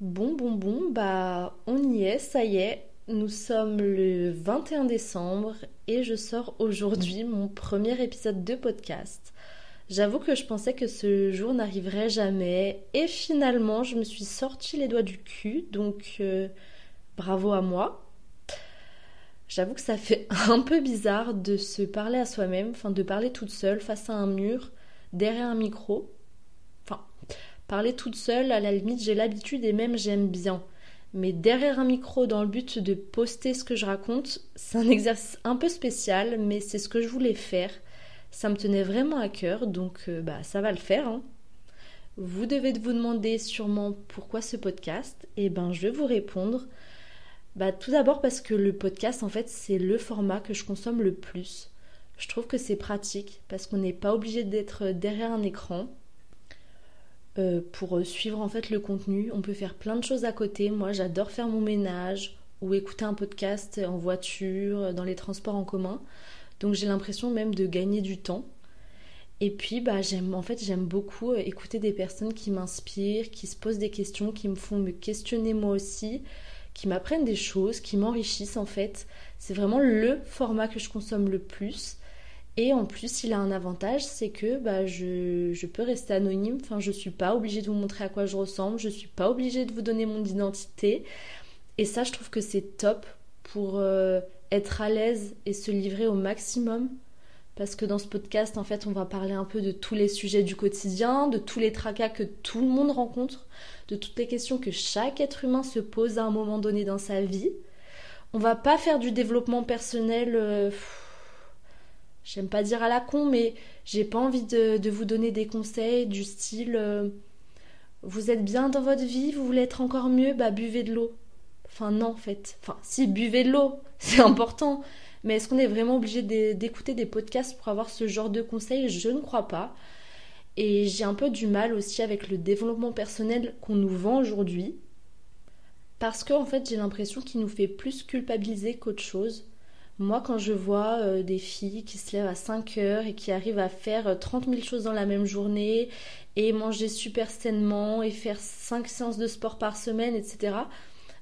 Bon, bon, bon, bah on y est, ça y est. Nous sommes le 21 décembre et je sors aujourd'hui mon premier épisode de podcast. J'avoue que je pensais que ce jour n'arriverait jamais et finalement je me suis sorti les doigts du cul, donc euh, bravo à moi. J'avoue que ça fait un peu bizarre de se parler à soi-même, enfin de parler toute seule face à un mur, derrière un micro. Parler toute seule, à la limite, j'ai l'habitude et même j'aime bien. Mais derrière un micro, dans le but de poster ce que je raconte, c'est un exercice un peu spécial, mais c'est ce que je voulais faire. Ça me tenait vraiment à cœur, donc euh, bah ça va le faire. Hein. Vous devez vous demander sûrement pourquoi ce podcast. Et eh ben je vais vous répondre. Bah tout d'abord parce que le podcast en fait c'est le format que je consomme le plus. Je trouve que c'est pratique parce qu'on n'est pas obligé d'être derrière un écran. Euh, pour suivre en fait le contenu. On peut faire plein de choses à côté. Moi, j'adore faire mon ménage ou écouter un podcast en voiture, dans les transports en commun. Donc j'ai l'impression même de gagner du temps. Et puis bah j'aime en fait j'aime beaucoup euh, écouter des personnes qui m'inspirent, qui se posent des questions, qui me font me questionner moi aussi, qui m'apprennent des choses, qui m'enrichissent en fait. C'est vraiment le format que je consomme le plus. Et en plus, il a un avantage, c'est que bah, je, peux rester anonyme. Enfin, je suis pas obligée de vous montrer à quoi je ressemble. Je suis pas obligée de vous donner mon identité. Et ça, je trouve que c'est top pour euh, être à l'aise et se livrer au maximum. Parce que dans ce podcast, en fait, on va parler un peu de tous les sujets du quotidien, de tous les tracas que tout le monde rencontre, de toutes les questions que chaque être humain se pose à un moment donné dans sa vie. On va pas faire du développement personnel. Euh, j'aime pas dire à la con, mais j'ai pas envie de, vous donner des conseils du style euh, vous êtes bien dans votre vie, vous voulez être encore mieux, bah buvez de l'eau. Enfin non en fait. Enfin si buvez de l'eau, c'est important. Mais est-ce qu'on est vraiment obligé d'écouter des podcasts pour avoir ce genre de conseils? Je ne crois pas. Et j'ai un peu du mal aussi avec le développement personnel qu'on nous vend aujourd'hui. Parce qu'en en fait j'ai l'impression qu'il nous fait plus culpabiliser qu'autre chose. Moi, quand je vois euh, des filles qui se lèvent à 5 heures et qui arrivent à faire 30 euh, 000 choses dans la même journée et manger super sainement et faire 5 séances de sport par semaine, etc.,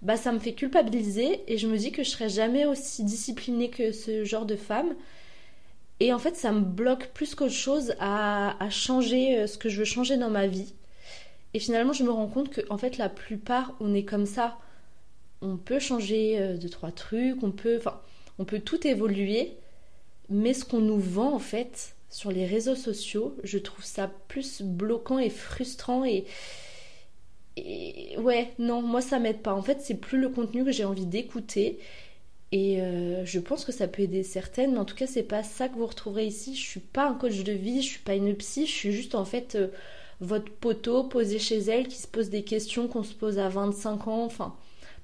bah ça me fait culpabiliser et je me dis que je serai jamais aussi disciplinée que ce genre de femme. Et en fait, ça me bloque plus qu'autre chose à, changer euh, ce que je veux changer dans ma vie. Et finalement, je me rends compte que en fait, la plupart, on est comme ça. On peut changer deux trois trucs, on peut, on peut tout évoluer, mais ce qu'on nous vend en fait sur les réseaux sociaux, je trouve ça plus bloquant et frustrant et, ouais, non, moi ça m'aide pas. En fait, c'est plus le contenu que j'ai envie d'écouter. Et euh, je pense que ça peut aider certaines, mais en tout cas, c'est pas ça que vous retrouverez ici. Je suis pas un coach de vie, je suis pas une psy, je suis juste en fait euh, votre poteau posé chez elle qui se pose des questions qu'on se pose à 25 ans. Enfin,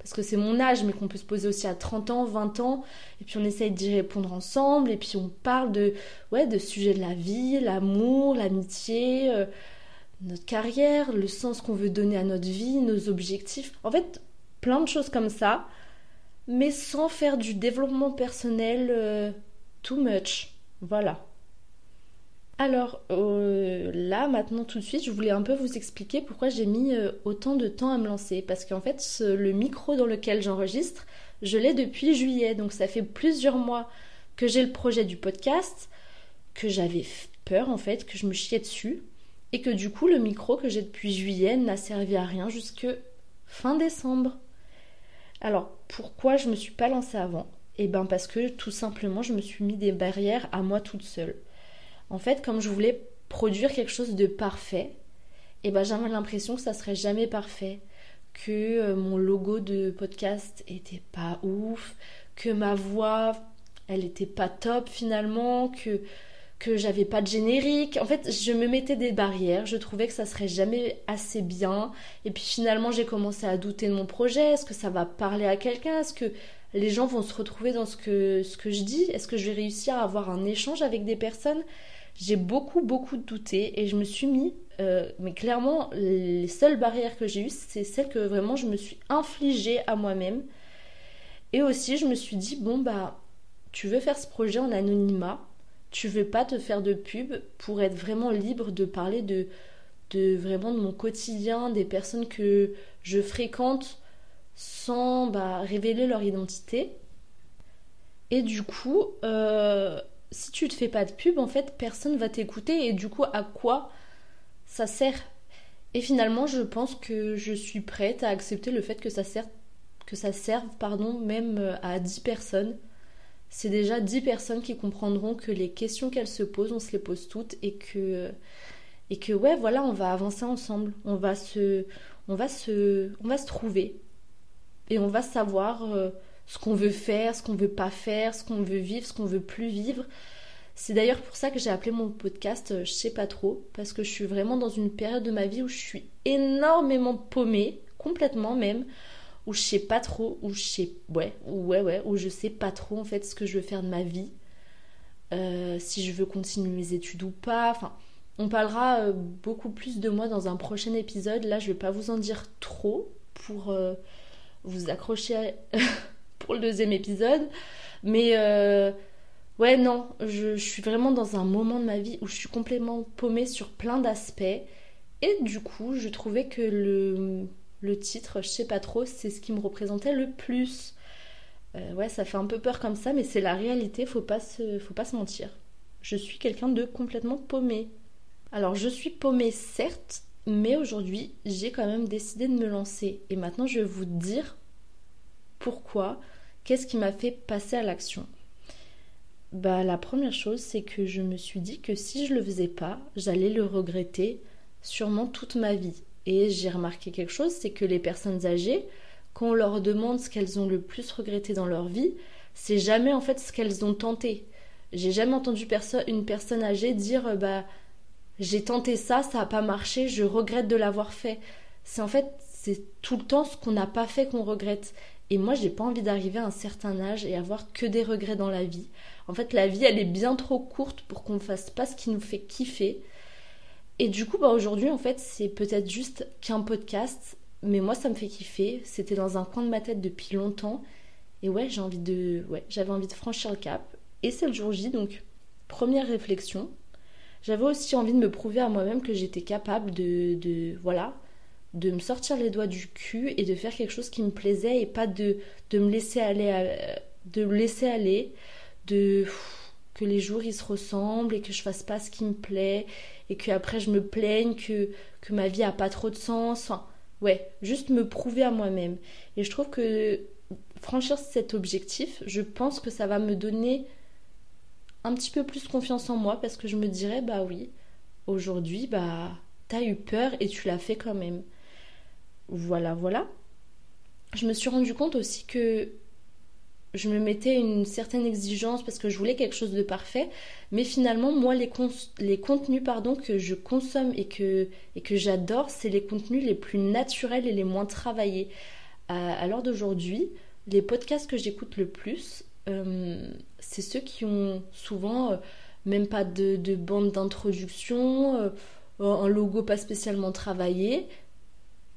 parce que c'est mon âge, mais qu'on peut se poser aussi à 30 ans, 20 ans, et puis on essaye d'y répondre ensemble, et puis on parle de, ouais, de sujets de la vie, l'amour, l'amitié, euh, notre carrière, le sens qu'on veut donner à notre vie, nos objectifs. En fait, plein de choses comme ça, mais sans faire du développement personnel euh, too much. Voilà. Alors euh, là, maintenant tout de suite, je voulais un peu vous expliquer pourquoi j'ai mis euh, autant de temps à me lancer. Parce qu'en fait, le micro dans lequel j'enregistre, je l'ai depuis juillet. Donc ça fait plusieurs mois que j'ai le projet du podcast, que j'avais peur en fait, que je me chiais dessus. Et que du coup, le micro que j'ai depuis juillet n'a servi à rien jusque fin décembre. Alors pourquoi je me suis pas lancée avant? Eh bien parce que tout simplement, je me suis mis des barrières à moi toute seule. En fait, comme je voulais produire quelque chose de parfait, et eh ben j'avais l'impression que ça serait jamais parfait, que euh, mon logo de podcast était pas ouf, que ma voix elle était pas top finalement, que que j'avais pas de générique. En fait, je me mettais des barrières, je trouvais que ça serait jamais assez bien. Et puis finalement, j'ai commencé à douter de mon projet. Est-ce que ça va parler à quelqu'un? Est-ce que les gens vont se retrouver dans ce que, ce que je dis? Est-ce que je vais réussir à avoir un échange avec des personnes? J'ai beaucoup, beaucoup douté et je me suis mis, euh, mais clairement, les seules barrières que j'ai eues, c'est celles que vraiment je me suis infligée à moi-même. Et aussi, je me suis dit, bon, bah, tu veux faire ce projet en anonymat, tu veux pas te faire de pub pour être vraiment libre de parler de de vraiment de mon quotidien, des personnes que je fréquente sans bah, révéler leur identité. Et du coup, euh, si tu te fais pas de pub, en fait, personne va t'écouter. Et du coup, à quoi ça sert? Et finalement, je pense que je suis prête à accepter le fait que ça, sert, que ça serve pardon, même à 10 personnes. C'est déjà 10 personnes qui comprendront que les questions qu'elles se posent, on se les pose toutes et que et que ouais voilà on va avancer ensemble on va se on va se on va se trouver et on va savoir euh, ce qu'on veut faire ce qu'on veut pas faire ce qu'on veut vivre ce qu'on veut plus vivre c'est d'ailleurs pour ça que j'ai appelé mon podcast euh, je sais pas trop parce que je suis vraiment dans une période de ma vie où je suis énormément paumée complètement même où je sais pas trop où je sais ouais ouais ouais où je sais pas trop en fait ce que je veux faire de ma vie euh, si je veux continuer mes études ou pas enfin on parlera euh, beaucoup plus de moi dans un prochain épisode. Là, je vais pas vous en dire trop pour vous accrocher pour le deuxième épisode. Mais euh, ouais, non, je, suis vraiment dans un moment de ma vie où je suis complètement paumée sur plein d'aspects. Et du coup, je trouvais que le, le titre, je sais pas trop, c'est ce qui me représentait le plus. ouais, ça fait un peu peur comme ça, mais c'est la réalité, faut pas se, faut pas se mentir. Je suis quelqu'un de complètement paumé. Alors je suis paumée certes, mais aujourd'hui j'ai quand même décidé de me lancer. Et maintenant je vais vous dire pourquoi, qu'est-ce qui m'a fait passer à l'action. Bah la première chose c'est que je me suis dit que si je le faisais pas, j'allais le regretter sûrement toute ma vie. Et j'ai remarqué quelque chose, c'est que les personnes âgées, quand on leur demande ce qu'elles ont le plus regretté dans leur vie, c'est jamais en fait ce qu'elles ont tenté. J'ai jamais entendu une personne âgée dire bah j'ai tenté ça, ça n'a pas marché, je regrette de l'avoir fait. C'est en fait, c'est tout le temps ce qu'on n'a pas fait qu'on regrette. Et moi, j'ai pas envie d'arriver à un certain âge et avoir que des regrets dans la vie. En fait, la vie, elle est bien trop courte pour qu'on fasse pas ce qui nous fait kiffer. Et du coup, bah aujourd'hui, en fait, c'est peut-être juste qu'un podcast, mais moi, ça me fait kiffer. C'était dans un coin de ma tête depuis longtemps. Et ouais, j'ai envie de, ouais, j'avais envie de franchir le cap. Et c'est le jour J, donc première réflexion, j'avais aussi envie de me prouver à moi-même que j'étais capable de, de, voilà, de me sortir les doigts du cul et de faire quelque chose qui me plaisait et pas de, de me laisser aller, de me laisser aller, de que les jours ils se ressemblent et que je fasse pas ce qui me plaît et que après je me plaigne que, que ma vie a pas trop de sens. Enfin, ouais, juste me prouver à moi-même. Et je trouve que franchir cet objectif, je pense que ça va me donner un petit peu plus confiance en moi parce que je me dirais bah oui, aujourd'hui bah t'as eu peur et tu l'as fait quand même. Voilà, voilà. Je me suis rendu compte aussi que je me mettais une certaine exigence parce que je voulais quelque chose de parfait, mais finalement moi les, contenus pardon que je consomme et que, et que j'adore, c'est les contenus les plus naturels et les moins travaillés. à l'heure d'aujourd'hui, les podcasts que j'écoute le plus, euh, c'est ceux qui ont souvent euh, même pas de, bande d'introduction, euh, un logo pas spécialement travaillé.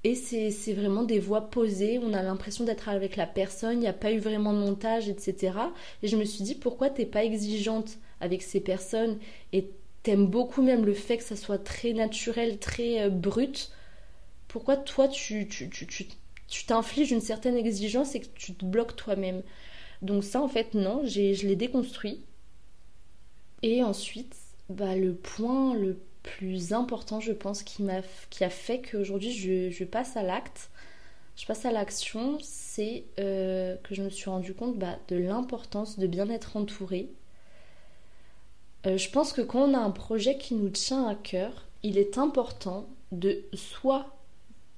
Et c'est vraiment des voix posées, on a l'impression d'être avec la personne, il n'y a pas eu vraiment de montage, etc. Et je me suis dit, pourquoi t'es pas exigeante avec ces personnes? Et t'aimes beaucoup même le fait que ça soit très naturel, très brut. Pourquoi toi, tu t'infliges tu, tu, une certaine exigence et que tu te bloques toi-même? Donc ça, en fait, non, je l'ai déconstruit. Et ensuite, bah, le point le plus important, je pense, qui, m'a, qui a fait qu'aujourd'hui, je, je passe à l'acte, je passe à l'action, c'est euh, que je me suis rendu compte bah, de l'importance de bien être entourée. Euh, je pense que quand on a un projet qui nous tient à cœur, il est important de soit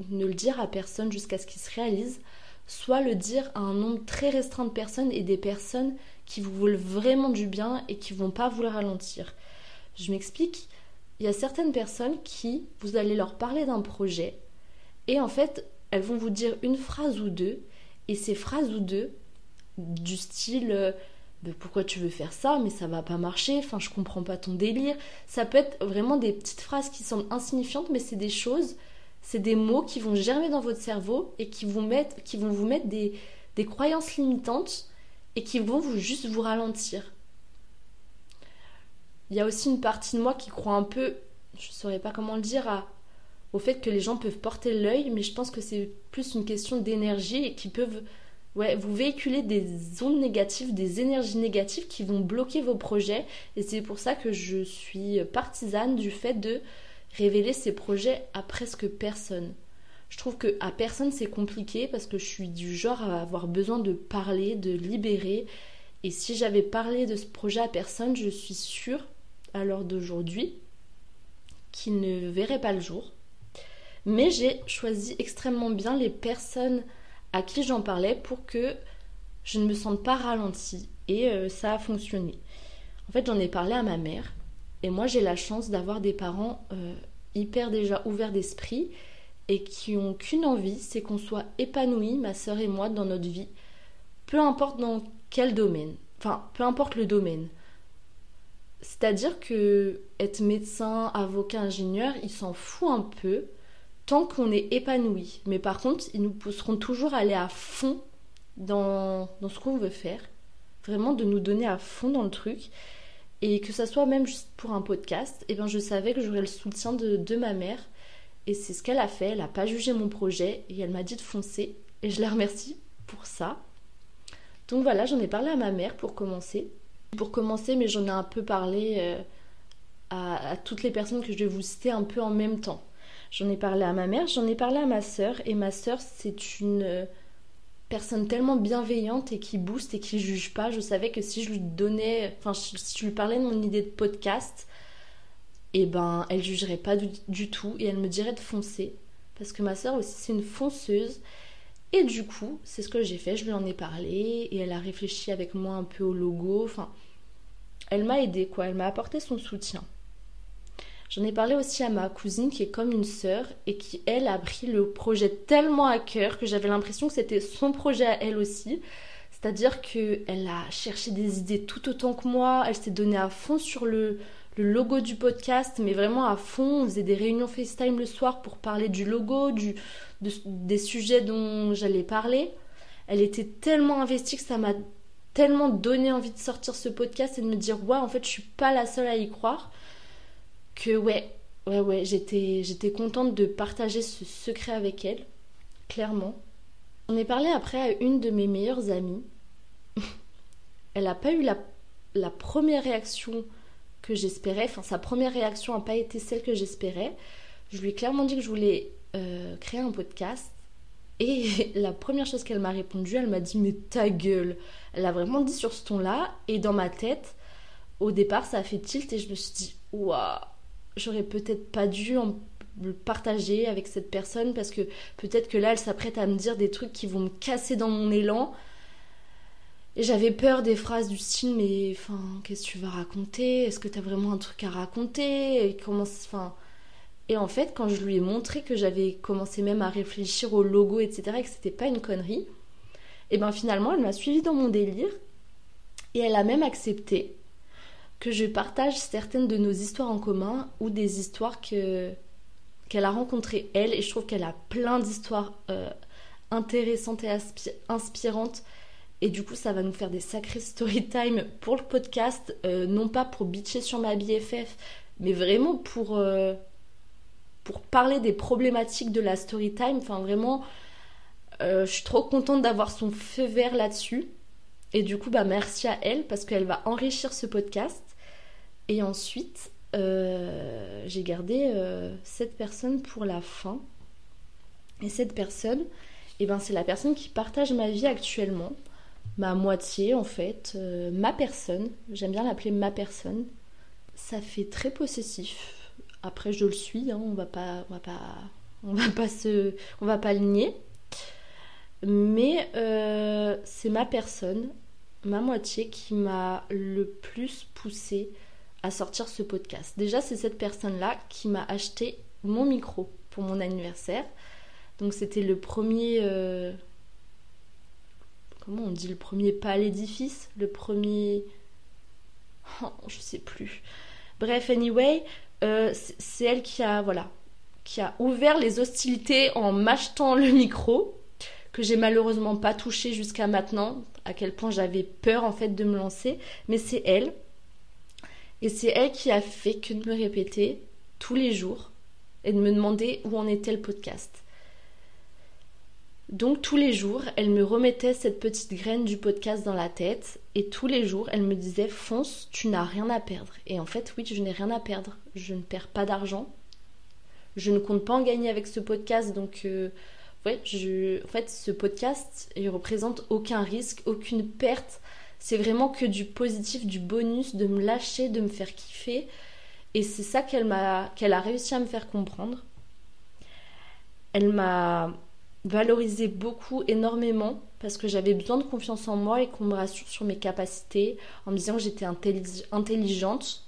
ne le dire à personne jusqu'à ce qu'il se réalise, soit le dire à un nombre très restreint de personnes et des personnes qui vous veulent vraiment du bien et qui vont pas vous le ralentir. Je m'explique, il y a certaines personnes qui, vous allez leur parler d'un projet et en fait, elles vont vous dire une phrase ou deux et ces phrases ou deux du style euh, pourquoi tu veux faire ça? Mais ça va pas marcher, enfin je comprends pas ton délire. Ça peut être vraiment des petites phrases qui semblent insignifiantes mais c'est des choses c'est des mots qui vont germer dans votre cerveau et qui, vous mettent, qui vont vous mettre des, croyances limitantes et qui vont vous juste vous ralentir. Il y a aussi une partie de moi qui croit un peu, je ne saurais pas comment le dire, au fait que les gens peuvent porter l'œil, mais je pense que c'est plus une question d'énergie et qui peuvent vous véhiculer des ondes négatives, des énergies négatives qui vont bloquer vos projets. Et c'est pour ça que je suis partisane du fait de révéler ces projets à presque personne. Je trouve que à personne c'est compliqué parce que je suis du genre à avoir besoin de parler, de libérer. Et si j'avais parlé de ce projet à personne, je suis sûre, à l'heure d'aujourd'hui, qu'il ne verrait pas le jour. Mais j'ai choisi extrêmement bien les personnes à qui j'en parlais pour que je ne me sente pas ralentie. Et euh, ça a fonctionné. En fait, j'en ai parlé à ma mère. Et moi, j'ai la chance d'avoir des parents euh, hyper déjà ouverts d'esprit et qui ont qu'une envie, c'est qu'on soit épanouis, ma sœur et moi, dans notre vie, peu importe dans quel domaine, enfin, peu importe le domaine. C'est-à-dire que être médecin, avocat, ingénieur, ils s'en fout un peu tant qu'on est épanoui. Mais par contre, ils nous pousseront toujours à aller à fond dans, dans ce qu'on veut faire. Vraiment de nous donner à fond dans le truc. Et que ça soit même juste pour un podcast, eh ben je savais que j'aurais le soutien de, de ma mère et c'est ce qu'elle a fait. Elle n'a pas jugé mon projet et elle m'a dit de foncer. Et je la remercie pour ça. Donc voilà, j'en ai parlé à ma mère pour commencer. Pour commencer, mais j'en ai un peu parlé euh, à, toutes les personnes que je vais vous citer un peu en même temps. J'en ai parlé à ma mère, j'en ai parlé à ma sœur. Et ma sœur, c'est une euh, personne tellement bienveillante et qui booste et qui juge pas. Je savais que si je lui donnais, enfin, si je lui parlais de mon idée de podcast, et ben elle jugerait pas du, tout et elle me dirait de foncer parce que ma soeur aussi c'est une fonceuse et du coup c'est ce que j'ai fait je lui en ai parlé et elle a réfléchi avec moi un peu au logo enfin elle m'a aidé quoi elle m'a apporté son soutien. J'en ai parlé aussi à ma cousine qui est comme une sœur et qui elle a pris le projet tellement à cœur que j'avais l'impression que c'était son projet à elle aussi. C'est-à-dire qu'elle a cherché des idées tout autant que moi, elle s'est donnée à fond sur le, le logo du podcast, mais vraiment à fond. On faisait des réunions FaceTime le soir pour parler du logo, du, des sujets dont j'allais parler. Elle était tellement investie que ça m'a tellement donné envie de sortir ce podcast et de me dire ouais en fait je suis pas la seule à y croire que ouais ouais ouais j'étais j'étais contente de partager ce secret avec elle clairement on est parlé après à une de mes meilleures amies elle n'a pas eu la, la première réaction que j'espérais. Enfin, sa première réaction n'a pas été celle que j'espérais. Je lui ai clairement dit que je voulais euh, créer un podcast. Et la première chose qu'elle m'a répondu, elle m'a dit Mais ta gueule Elle a vraiment dit sur ce ton-là. Et dans ma tête, au départ, ça a fait tilt et je me suis dit Waouh J'aurais peut-être pas dû en partager avec cette personne parce que peut-être que là, elle s'apprête à me dire des trucs qui vont me casser dans mon élan. Et j'avais peur des phrases du style mais enfin qu'est-ce que tu vas raconter? Est-ce que tu as vraiment un truc à raconter? Et comment enfin et en fait quand je lui ai montré que j'avais commencé même à réfléchir au logo etc et que c'était pas une connerie et ben finalement elle m'a suivi dans mon délire et elle a même accepté que je partage certaines de nos histoires en commun ou des histoires que qu'elle a rencontrées elle et je trouve qu'elle a plein d'histoires euh, intéressantes et inspirantes et du coup, ça va nous faire des sacrés story time pour le podcast, euh, non pas pour bitcher sur ma BFF, mais vraiment pour, euh, pour parler des problématiques de la story time. Enfin, vraiment, euh, je suis trop contente d'avoir son feu vert là-dessus. Et du coup, bah, merci à elle parce qu'elle va enrichir ce podcast. Et ensuite, j'ai gardé cette personne pour la fin. Et cette personne, eh ben, c'est la personne qui partage ma vie actuellement ma moitié en fait, euh, ma personne, j'aime bien l'appeler ma personne. Ça fait très possessif. Après je le suis, hein, on va pas on va pas on va pas se on va pas le nier. Mais euh, c'est ma personne, ma moitié qui m'a le plus poussé à sortir ce podcast. Déjà, c'est cette personne-là qui m'a acheté mon micro pour mon anniversaire. Donc c'était le premier euh, comment on dit le premier pas à l'édifice, le premier, oh, je sais plus. Bref, anyway, euh, c'est elle qui a voilà, qui a ouvert les hostilités en m'achetant le micro que j'ai malheureusement pas touché jusqu'à maintenant, à quel point j'avais peur en fait de me lancer, mais c'est elle. Et c'est elle qui a fait que de me répéter tous les jours et de me demander où en était le podcast. Donc tous les jours, elle me remettait cette petite graine du podcast dans la tête et tous les jours, elle me disait fonce, tu n'as rien à perdre. Et en fait, oui, je n'ai rien à perdre. Je ne perds pas d'argent. Je ne compte pas en gagner avec ce podcast, donc euh, ouais, en fait, ce podcast, il représente aucun risque, aucune perte. C'est vraiment que du positif, du bonus, de me lâcher, de me faire kiffer. Et c'est ça qu'elle m'a, qu'elle a réussi à me faire comprendre. Elle m'a valorisé beaucoup, énormément, parce que j'avais besoin de confiance en moi et qu'on me rassure sur mes capacités, en me disant que j'étais intelligente,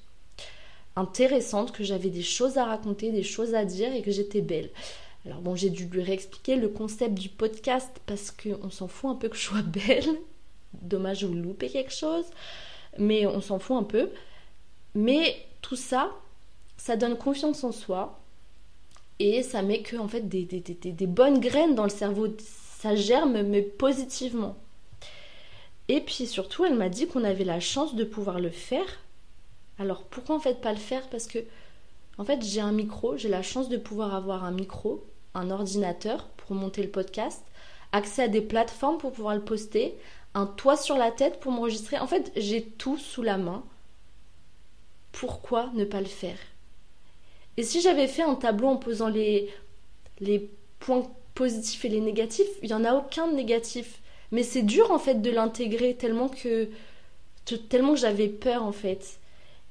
intéressante, que j'avais des choses à raconter, des choses à dire et que j'étais belle. Alors bon, j'ai dû lui réexpliquer le concept du podcast parce qu'on s'en fout un peu que je sois belle. Dommage, vous loupez quelque chose. Mais on s'en fout un peu. Mais tout ça, ça donne confiance en soi. Et ça met que en fait des, des, des bonnes graines dans le cerveau. Ça germe, mais positivement. Et puis surtout, elle m'a dit qu'on avait la chance de pouvoir le faire. Alors pourquoi en fait pas le faire? Parce que en fait j'ai un micro, j'ai la chance de pouvoir avoir un micro, un ordinateur pour monter le podcast, accès à des plateformes pour pouvoir le poster, un toit sur la tête pour m'enregistrer. En fait, j'ai tout sous la main. Pourquoi ne pas le faire? Et si j'avais fait un tableau en posant les, les points positifs et les négatifs, il n'y en a aucun de négatif. Mais c'est dur en fait de l'intégrer tellement que tellement j'avais peur en fait.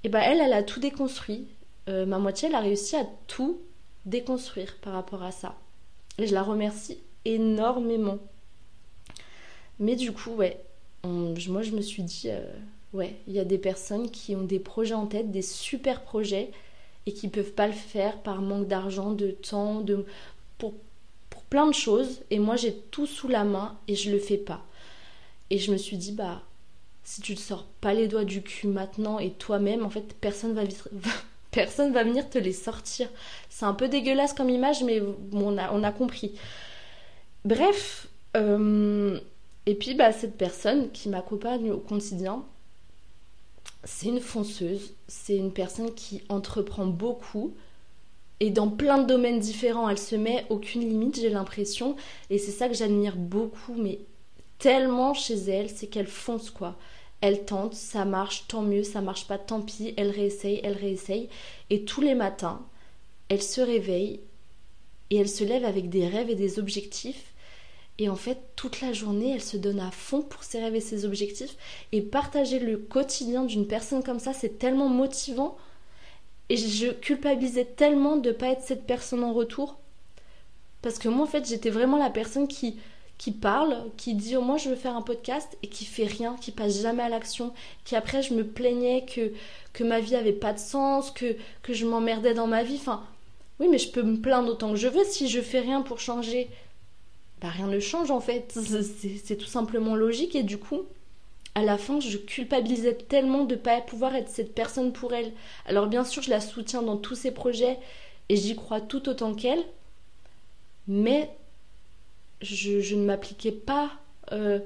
Et ben elle, elle a tout déconstruit. Euh, ma moitié, elle a réussi à tout déconstruire par rapport à ça. Et je la remercie énormément. Mais du coup, ouais, moi je me suis dit, euh, ouais, il y a des personnes qui ont des projets en tête, des super projets, et qui peuvent pas le faire par manque d'argent, de temps, de pour, plein de choses. Et moi j'ai tout sous la main et je le fais pas. Et je me suis dit, bah, si tu ne sors pas les doigts du cul maintenant et toi-même, en fait, personne va, personne va venir te les sortir. C'est un peu dégueulasse comme image, mais on, a, on a compris. Bref, euh, et puis, bah, cette personne qui m'accompagne au quotidien, c'est une fonceuse, c'est une personne qui entreprend beaucoup et dans plein de domaines différents. Elle se met aucune limite, j'ai l'impression, et c'est ça que j'admire beaucoup, mais tellement chez elle, c'est qu'elle fonce quoi. Elle tente, ça marche, tant mieux, ça marche pas, tant pis, elle réessaye, elle réessaye, et tous les matins, elle se réveille et elle se lève avec des rêves et des objectifs et en fait, toute la journée, elle se donne à fond pour ses rêves et ses objectifs. Et partager le quotidien d'une personne comme ça, c'est tellement motivant. Et je culpabilisais tellement de ne pas être cette personne en retour. Parce que moi, en fait, j'étais vraiment la personne qui, qui parle, qui dit au moins je veux faire un podcast et qui fait rien, qui passe jamais à l'action, qui après je me plaignais que, que ma vie avait pas de sens, que, que je m'emmerdais dans ma vie. Enfin, oui, mais je peux me plaindre autant que je veux si je fais rien pour changer bah, rien ne change en fait. C'est tout simplement logique et du coup, à la fin, je culpabilisais tellement de ne pas pouvoir être cette personne pour elle. Alors bien sûr, je la soutiens dans tous ses projets et j'y crois tout autant qu'elle, mais je, ne m'appliquais pas euh,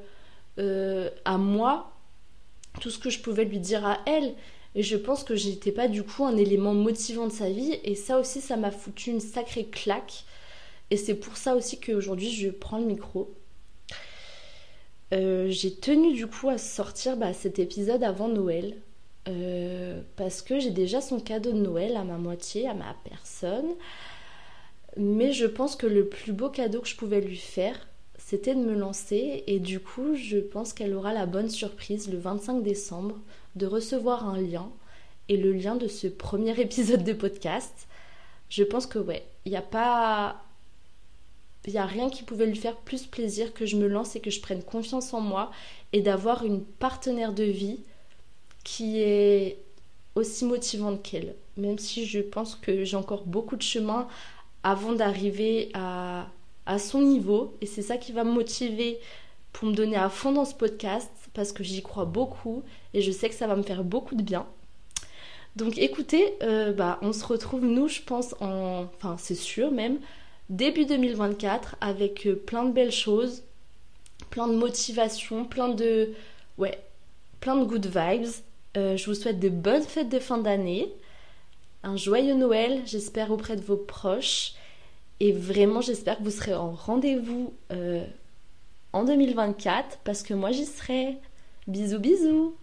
euh, à moi tout ce que je pouvais lui dire à elle. Et je pense que j'étais pas du coup un élément motivant de sa vie. Et ça aussi, ça m'a foutu une sacrée claque. Et c'est pour ça aussi qu'aujourd'hui je prends le micro. Euh, j'ai tenu du coup à sortir bah, cet épisode avant Noël. Euh, parce que j'ai déjà son cadeau de Noël à ma moitié, à ma personne. Mais je pense que le plus beau cadeau que je pouvais lui faire, c'était de me lancer. Et du coup, je pense qu'elle aura la bonne surprise le 25 décembre de recevoir un lien. Et le lien de ce premier épisode de podcast. Je pense que ouais, il n'y a pas il n'y a rien qui pouvait lui faire plus plaisir que je me lance et que je prenne confiance en moi et d'avoir une partenaire de vie qui est aussi motivante qu'elle. Même si je pense que j'ai encore beaucoup de chemin avant d'arriver à, à son niveau. Et c'est ça qui va me motiver pour me donner à fond dans ce podcast parce que j'y crois beaucoup et je sais que ça va me faire beaucoup de bien. Donc écoutez, euh, bah, on se retrouve nous, je pense, en... Enfin, c'est sûr même, début 2024 avec euh, plein de belles choses, plein de motivation, plein de ouais, plein de good vibes. Euh, je vous souhaite de bonnes fêtes de fin d'année un joyeux Noël, j'espère auprès de vos proches. Et vraiment, j'espère que vous serez en rendez-vous euh, en 2024 parce que moi j'y serai. Bisous bisous